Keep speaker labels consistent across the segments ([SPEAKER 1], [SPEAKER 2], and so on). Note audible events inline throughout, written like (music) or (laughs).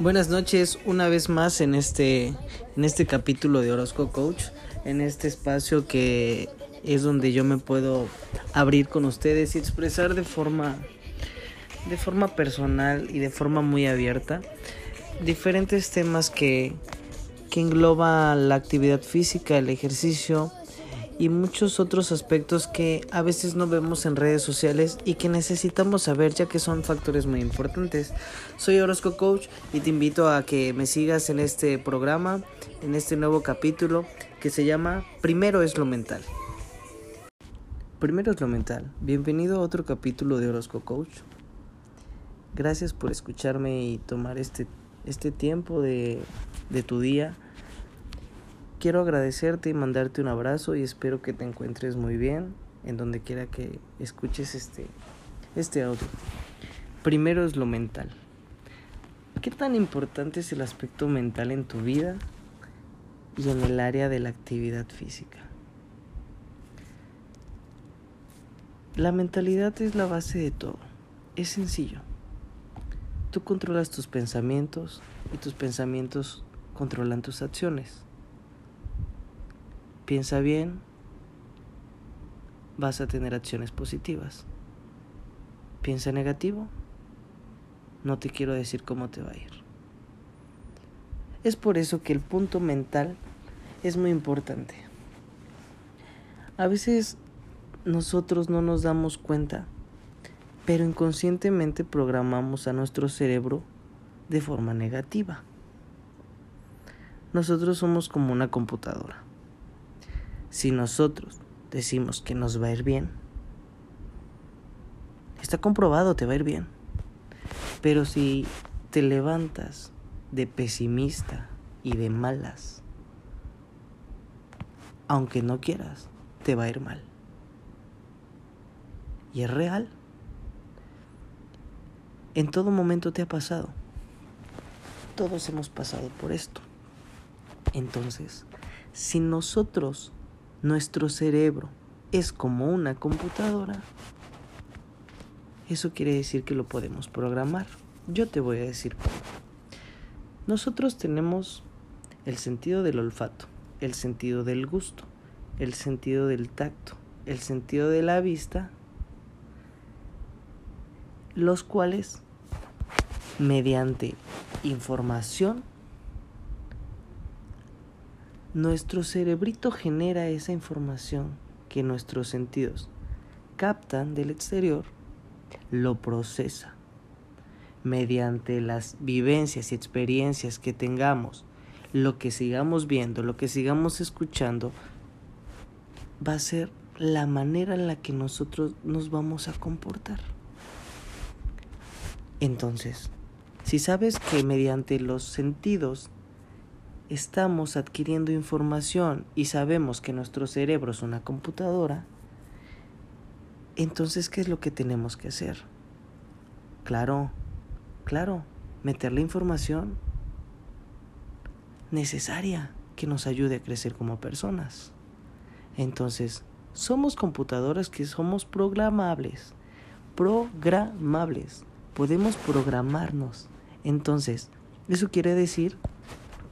[SPEAKER 1] Buenas noches, una vez más en este, en este capítulo de Orozco Coach, en este espacio que es donde yo me puedo abrir con ustedes y expresar de forma, de forma personal y de forma muy abierta diferentes temas que, que engloba la actividad física, el ejercicio, y muchos otros aspectos que a veces no vemos en redes sociales y que necesitamos saber ya que son factores muy importantes. Soy Orozco Coach y te invito a que me sigas en este programa, en este nuevo capítulo que se llama Primero es lo mental. Primero es lo mental. Bienvenido a otro capítulo de Orozco Coach. Gracias por escucharme y tomar este, este tiempo de, de tu día quiero agradecerte y mandarte un abrazo y espero que te encuentres muy bien en donde quiera que escuches este, este audio. Primero es lo mental. ¿Qué tan importante es el aspecto mental en tu vida y en el área de la actividad física? La mentalidad es la base de todo. Es sencillo. Tú controlas tus pensamientos y tus pensamientos controlan tus acciones. Piensa bien, vas a tener acciones positivas. Piensa negativo, no te quiero decir cómo te va a ir. Es por eso que el punto mental es muy importante. A veces nosotros no nos damos cuenta, pero inconscientemente programamos a nuestro cerebro de forma negativa. Nosotros somos como una computadora. Si nosotros decimos que nos va a ir bien, está comprobado, te va a ir bien. Pero si te levantas de pesimista y de malas, aunque no quieras, te va a ir mal. Y es real. En todo momento te ha pasado. Todos hemos pasado por esto. Entonces, si nosotros nuestro cerebro es como una computadora, eso quiere decir que lo podemos programar. Yo te voy a decir cómo. Nosotros tenemos el sentido del olfato, el sentido del gusto, el sentido del tacto, el sentido de la vista, los cuales mediante información nuestro cerebrito genera esa información que nuestros sentidos captan del exterior, lo procesa. Mediante las vivencias y experiencias que tengamos, lo que sigamos viendo, lo que sigamos escuchando, va a ser la manera en la que nosotros nos vamos a comportar. Entonces, si sabes que mediante los sentidos estamos adquiriendo información y sabemos que nuestro cerebro es una computadora, entonces, ¿qué es lo que tenemos que hacer? Claro, claro, meter la información necesaria que nos ayude a crecer como personas. Entonces, somos computadoras que somos programables, programables, podemos programarnos. Entonces, eso quiere decir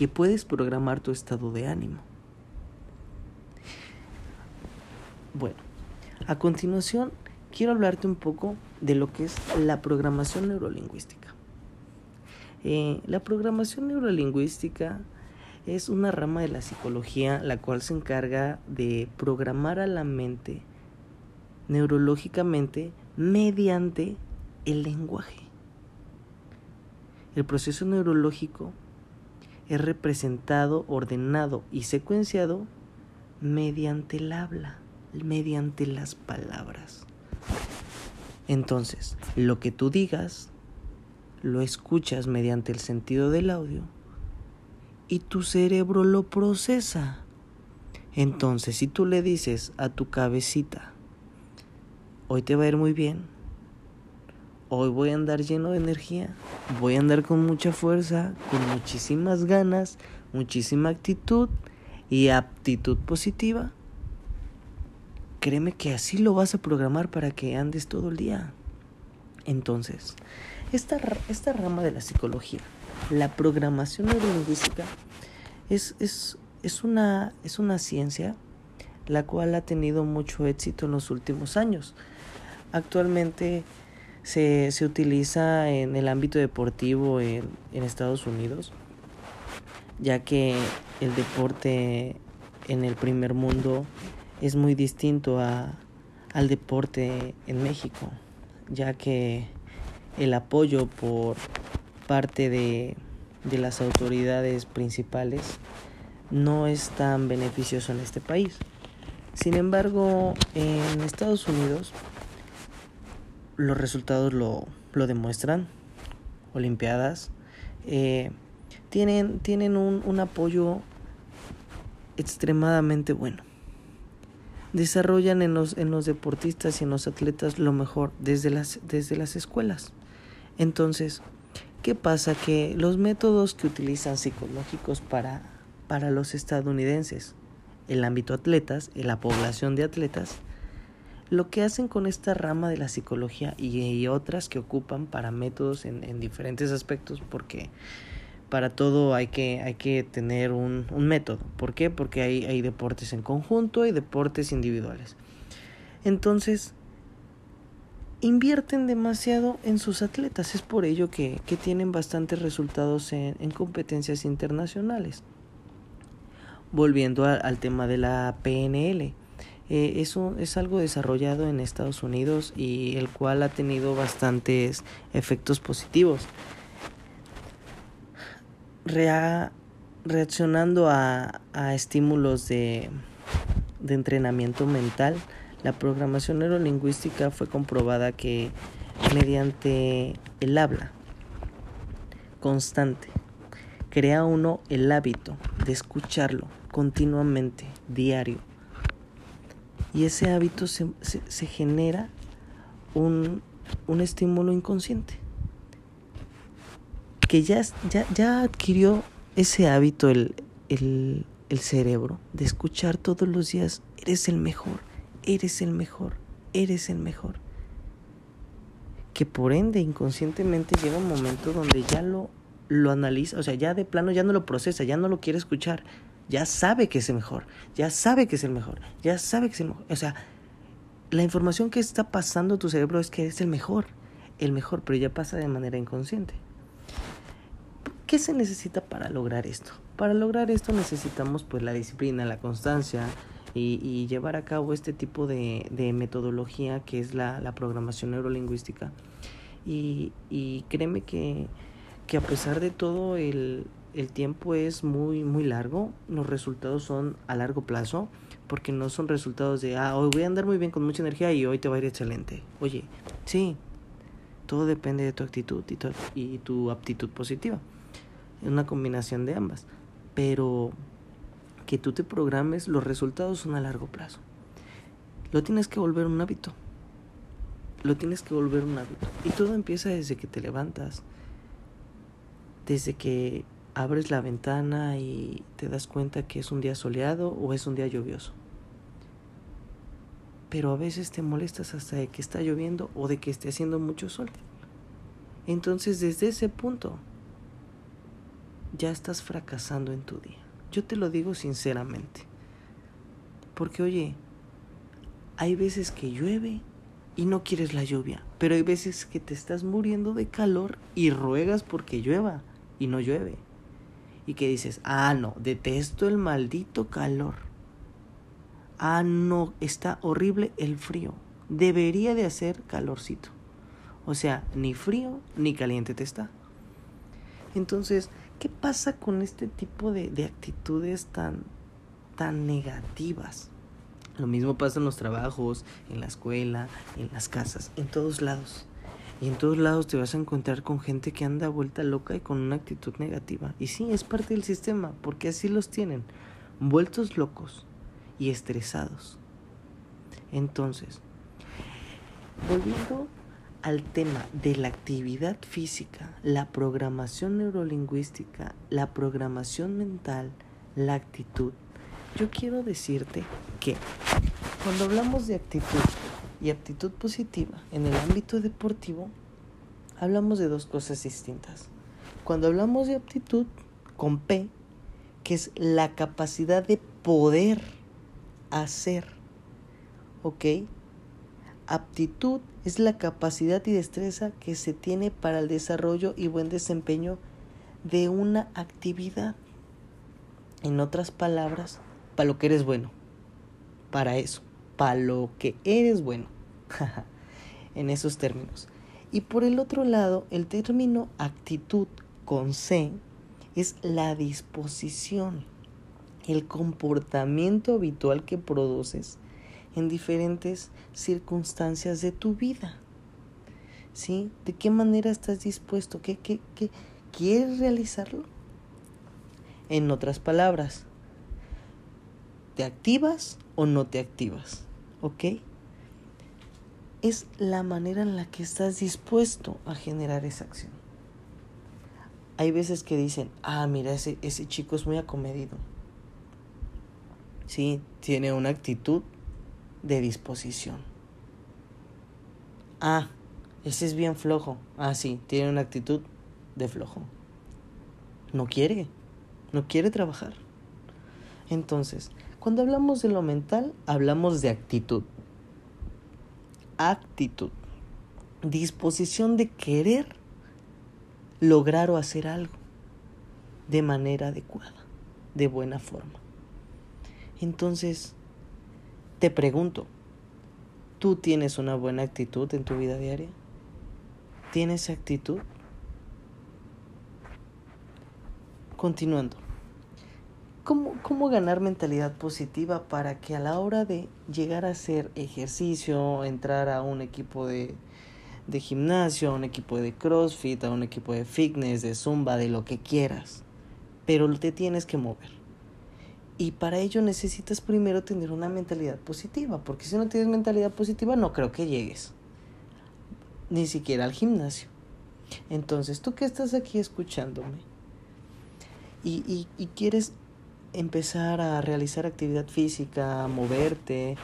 [SPEAKER 1] que puedes programar tu estado de ánimo. Bueno, a continuación quiero hablarte un poco de lo que es la programación neurolingüística. Eh, la programación neurolingüística es una rama de la psicología la cual se encarga de programar a la mente neurológicamente mediante el lenguaje. El proceso neurológico es representado, ordenado y secuenciado mediante el habla, mediante las palabras. Entonces, lo que tú digas, lo escuchas mediante el sentido del audio y tu cerebro lo procesa. Entonces, si tú le dices a tu cabecita, hoy te va a ir muy bien, hoy voy a andar lleno de energía, voy a andar con mucha fuerza, con muchísimas ganas, muchísima actitud y aptitud positiva. Créeme que así lo vas a programar para que andes todo el día. Entonces, Esta, esta rama de la psicología, la programación neurolingüística, es, es, es, una, es una ciencia la cual ha tenido mucho éxito en los últimos años. Actualmente se, se utiliza en el ámbito deportivo en, en Estados Unidos, ya que el deporte en el primer mundo es muy distinto a, al deporte en México, ya que el apoyo por parte de, de las autoridades principales no es tan beneficioso en este país. Sin embargo, en Estados Unidos los resultados lo, lo demuestran. Olimpiadas eh, tienen, tienen un, un apoyo extremadamente bueno. Desarrollan en los, en los deportistas y en los atletas lo mejor desde las, desde las escuelas. Entonces, ¿qué pasa? Que los métodos que utilizan psicológicos para, para los estadounidenses el ámbito atletas, la población de atletas, lo que hacen con esta rama de la psicología y, otras que ocupan para métodos en, diferentes aspectos, porque para todo hay que, hay que tener un, método. ¿Por qué? Porque hay, hay deportes en conjunto y deportes individuales. Entonces, invierten demasiado en sus atletas. Es por ello que, que tienen bastantes resultados en, en competencias internacionales volviendo al tema de la PNL. Eh, eso es algo desarrollado en Estados Unidos y el cual ha tenido bastantes efectos positivos. reaccionando a, a estímulos de, de entrenamiento mental, la programación neurolingüística fue comprobada que mediante el habla constante crea uno el hábito de escucharlo continuamente, diario. Y ese hábito se, se, genera un, un, estímulo inconsciente. Que ya, ya, ya adquirió ese hábito el, el, el cerebro de escuchar todos los días, eres el mejor, eres el mejor, eres el mejor. Que por ende inconscientemente llega un momento donde ya lo, lo analiza, o sea, ya de plano ya no lo procesa, ya no lo quiere escuchar, ya sabe que es el mejor, ya sabe que es el mejor, ya sabe que es el mejor. O sea, la información que está pasando tu cerebro es que es el mejor, el mejor, pero ya pasa de manera inconsciente. ¿Qué se necesita para lograr esto? Para lograr esto necesitamos pues la disciplina, la constancia y, llevar a cabo este tipo de, metodología que es la, programación neurolingüística. Y, y créeme que, que a pesar de todo el, el tiempo es muy, muy largo, los resultados son a largo plazo, porque no son resultados de, ah, hoy voy a andar muy bien con mucha energía y hoy te va a ir excelente. Oye, sí, todo depende de tu actitud y tu, y tu aptitud positiva. Es una combinación de ambas. Pero que tú te programes, los resultados son a largo plazo. Lo tienes que volver un hábito. Lo tienes que volver un hábito. Y todo empieza desde que te levantas. Desde que abres la ventana y te das cuenta que es un día soleado o es un día lluvioso. Pero a veces te molestas hasta de que está lloviendo o de que esté haciendo mucho sol. Entonces desde ese punto ya estás fracasando en tu día. Yo te lo digo sinceramente. Porque oye, hay veces que llueve y no quieres la lluvia, pero hay veces que te estás muriendo de calor y ruegas porque llueva y no llueve y que dices, ah, no, detesto el maldito calor. Ah, no, está horrible el frío. Debería de hacer calorcito. O sea, ni frío ni caliente te está. Entonces, ¿qué pasa con este tipo de, de actitudes tan, tan negativas? Lo mismo pasa en los trabajos, en la escuela, en las casas, en todos lados. Y en todos lados te vas a encontrar con gente que anda vuelta loca y con una actitud negativa. Y sí, es parte del sistema, porque así los tienen, vueltos locos y estresados. Entonces, volviendo al tema de la actividad física, la programación neurolingüística, la programación mental, la actitud, yo quiero decirte que cuando hablamos de actitud, y aptitud positiva en el ámbito deportivo, hablamos de dos cosas distintas. Cuando hablamos de aptitud, con P, que es la capacidad de poder hacer, ¿ok? Aptitud es la capacidad y destreza que se tiene para el desarrollo y buen desempeño de una actividad. En otras palabras, para lo que eres bueno. Para eso, para lo que eres bueno. (laughs) en esos términos. Y por el otro lado, el término actitud con C es la disposición, el comportamiento habitual que produces en diferentes circunstancias de tu vida. ¿Sí? ¿De qué manera estás dispuesto? ¿Qué, qué, qué quieres realizarlo? En otras palabras, ¿te activas o no te activas? ¿Ok? Es la manera en la que estás dispuesto a generar esa acción. Hay veces que dicen, ah, mira, ese, ese chico es muy acomedido. Sí, tiene una actitud de disposición. Ah, ese es bien flojo. Ah, sí, tiene una actitud de flojo. No quiere, no quiere trabajar. Entonces, cuando hablamos de lo mental, hablamos de actitud. Actitud. Disposición de querer lograr o hacer algo de manera adecuada, de buena forma. Entonces, te pregunto, ¿tú tienes una buena actitud en tu vida diaria? ¿Tienes actitud? Continuando. ¿Cómo, ¿Cómo, ganar mentalidad positiva para que a la hora de llegar a hacer ejercicio, entrar a un equipo de, de gimnasio, a un equipo de CrossFit, a un equipo de fitness, de zumba, de lo que quieras. Pero te tienes que mover. Y para ello necesitas primero tener una mentalidad positiva, porque si no tienes mentalidad positiva no creo que llegues. Ni siquiera al gimnasio. Entonces, tú que estás aquí escuchándome y, y, y quieres empezar a realizar actividad física, moverte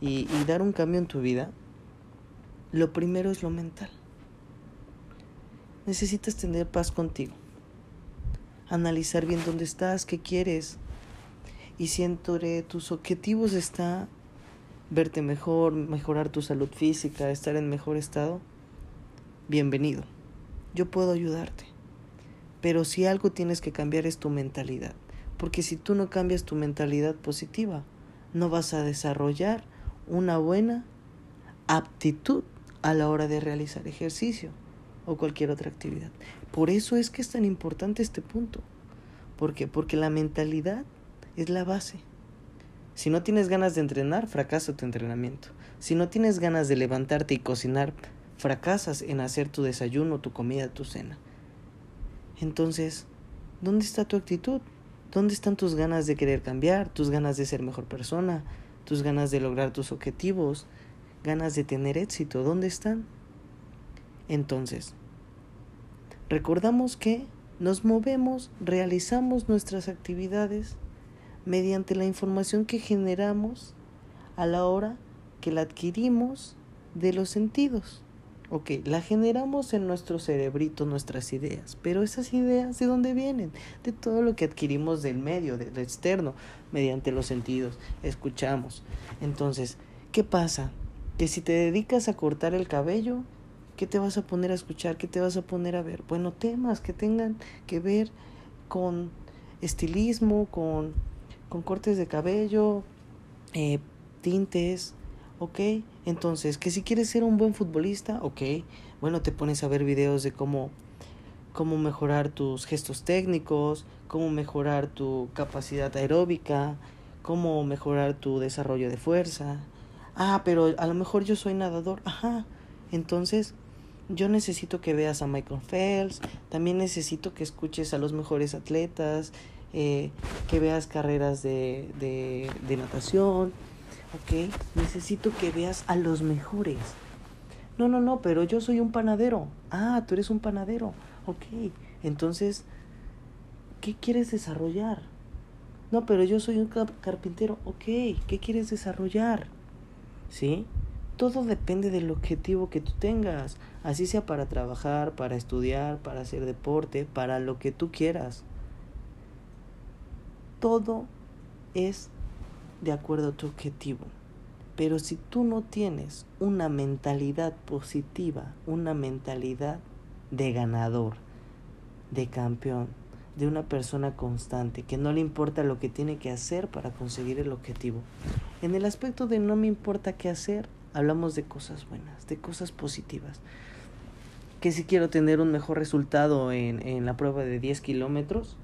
[SPEAKER 1] y, y dar un cambio en tu vida, lo primero es lo mental. Necesitas tener paz contigo. Analizar bien dónde estás, qué quieres. Y si entre tus objetivos está verte mejor, mejorar tu salud física, estar en mejor estado, bienvenido. Yo puedo ayudarte. Pero si algo tienes que cambiar es tu mentalidad. Porque si tú no cambias tu mentalidad positiva, no vas a desarrollar una buena aptitud a la hora de realizar ejercicio o cualquier otra actividad. Por eso es que es tan importante este punto. ¿Por qué? Porque la mentalidad es la base. Si no tienes ganas de entrenar, fracasa tu entrenamiento. Si no tienes ganas de levantarte y cocinar, fracasas en hacer tu desayuno, tu comida, tu cena. Entonces, ¿dónde está tu actitud? ¿Dónde están tus ganas de querer cambiar, tus ganas de ser mejor persona, tus ganas de lograr tus objetivos, ganas de tener éxito, ¿dónde están? Entonces, recordamos que nos movemos, realizamos nuestras actividades mediante la información que generamos a la hora que la adquirimos de los sentidos. Ok, la generamos en nuestro cerebrito, nuestras ideas, pero esas ideas de dónde vienen? De todo lo que adquirimos del medio, del externo, mediante los sentidos, escuchamos. Entonces, ¿qué pasa? que si te dedicas a cortar el cabello, ¿qué te vas a poner a escuchar? ¿Qué te vas a poner a ver? Bueno, temas que tengan que ver con estilismo, con, con cortes de cabello, eh, tintes, ¿ok? Entonces, que si quieres ser un buen futbolista, ¿ok? Bueno, te pones a ver videos de cómo, cómo mejorar tus gestos técnicos, cómo mejorar tu capacidad aeróbica, cómo mejorar tu desarrollo de fuerza, Ah, pero a lo mejor yo soy nadador. Ajá. Entonces, yo necesito que veas a Michael Phelps, también necesito que escuches a los mejores atletas, eh, que veas carreras de, de, de natación, ¿ok? Necesito que veas a los mejores. No, no, no, pero yo soy un panadero. Ah, tú eres un panadero. Ok, entonces, ¿qué quieres desarrollar? No, pero yo soy un carpintero. Ok, ¿qué quieres desarrollar? ¿sí? Todo depende del objetivo que tú tengas, así sea para trabajar, para estudiar, para hacer deporte, para lo que tú quieras. Todo es de acuerdo a tu objetivo. Pero si tú no tienes una mentalidad positiva, una mentalidad de ganador, de campeón, de una persona constante, que no le importa lo que tiene que hacer para conseguir el objetivo. En el aspecto de no me importa qué hacer, hablamos de cosas buenas, de cosas positivas. Que si quiero tener un mejor resultado en, en la prueba de 10 kilómetros,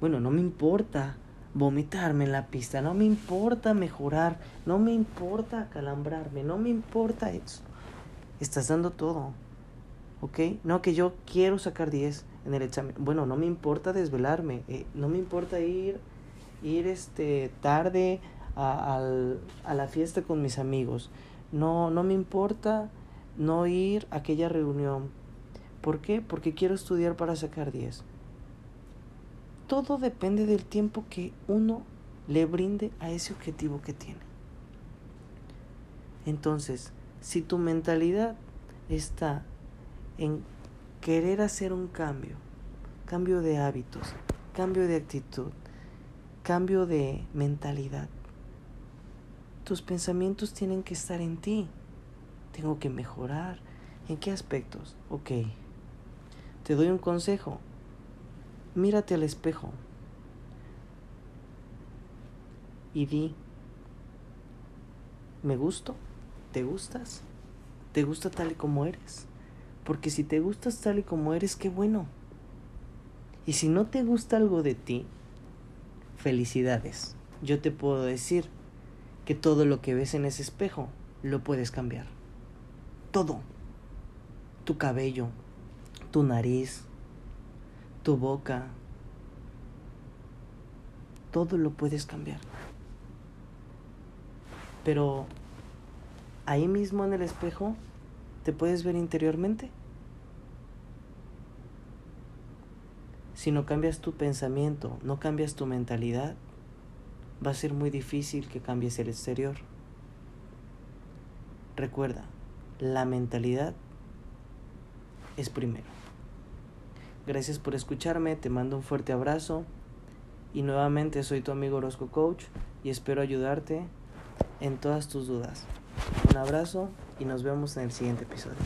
[SPEAKER 1] bueno, no me importa vomitarme en la pista, no me importa mejorar, no me importa calambrarme, no me importa eso. Estás dando todo, ¿ok? No que yo quiero sacar 10 en el examen. Bueno, no me importa desvelarme, eh, no me importa ir, ir este, tarde a, a la fiesta con mis amigos. No, no me importa no ir a aquella reunión. ¿Por qué? Porque quiero estudiar para sacar 10 todo depende del tiempo que uno le brinde a ese objetivo que tiene. Entonces, si tu mentalidad está en querer hacer un cambio, cambio de hábitos, cambio de actitud, cambio de mentalidad, tus pensamientos tienen que estar en ti. Tengo que mejorar. ¿En qué aspectos? Ok. Te doy un consejo mírate al espejo y di, ¿me gusto? ¿Te gustas? ¿Te gusta tal y como eres? Porque si te gustas tal y como eres, qué bueno. Y si no te gusta algo de ti, felicidades. Yo te puedo decir que todo lo que ves en ese espejo lo puedes cambiar. Todo. Tu cabello, tu nariz, tu boca, todo lo puedes cambiar. Pero ahí mismo en el espejo, ¿te puedes ver interiormente? Si no cambias tu pensamiento, no cambias tu mentalidad, va a ser muy difícil que cambies el exterior. Recuerda, la mentalidad es primero. Gracias por escucharme, te mando un fuerte abrazo y nuevamente soy tu amigo Orozco Coach y espero ayudarte en todas tus dudas. Un abrazo y nos vemos en el siguiente episodio.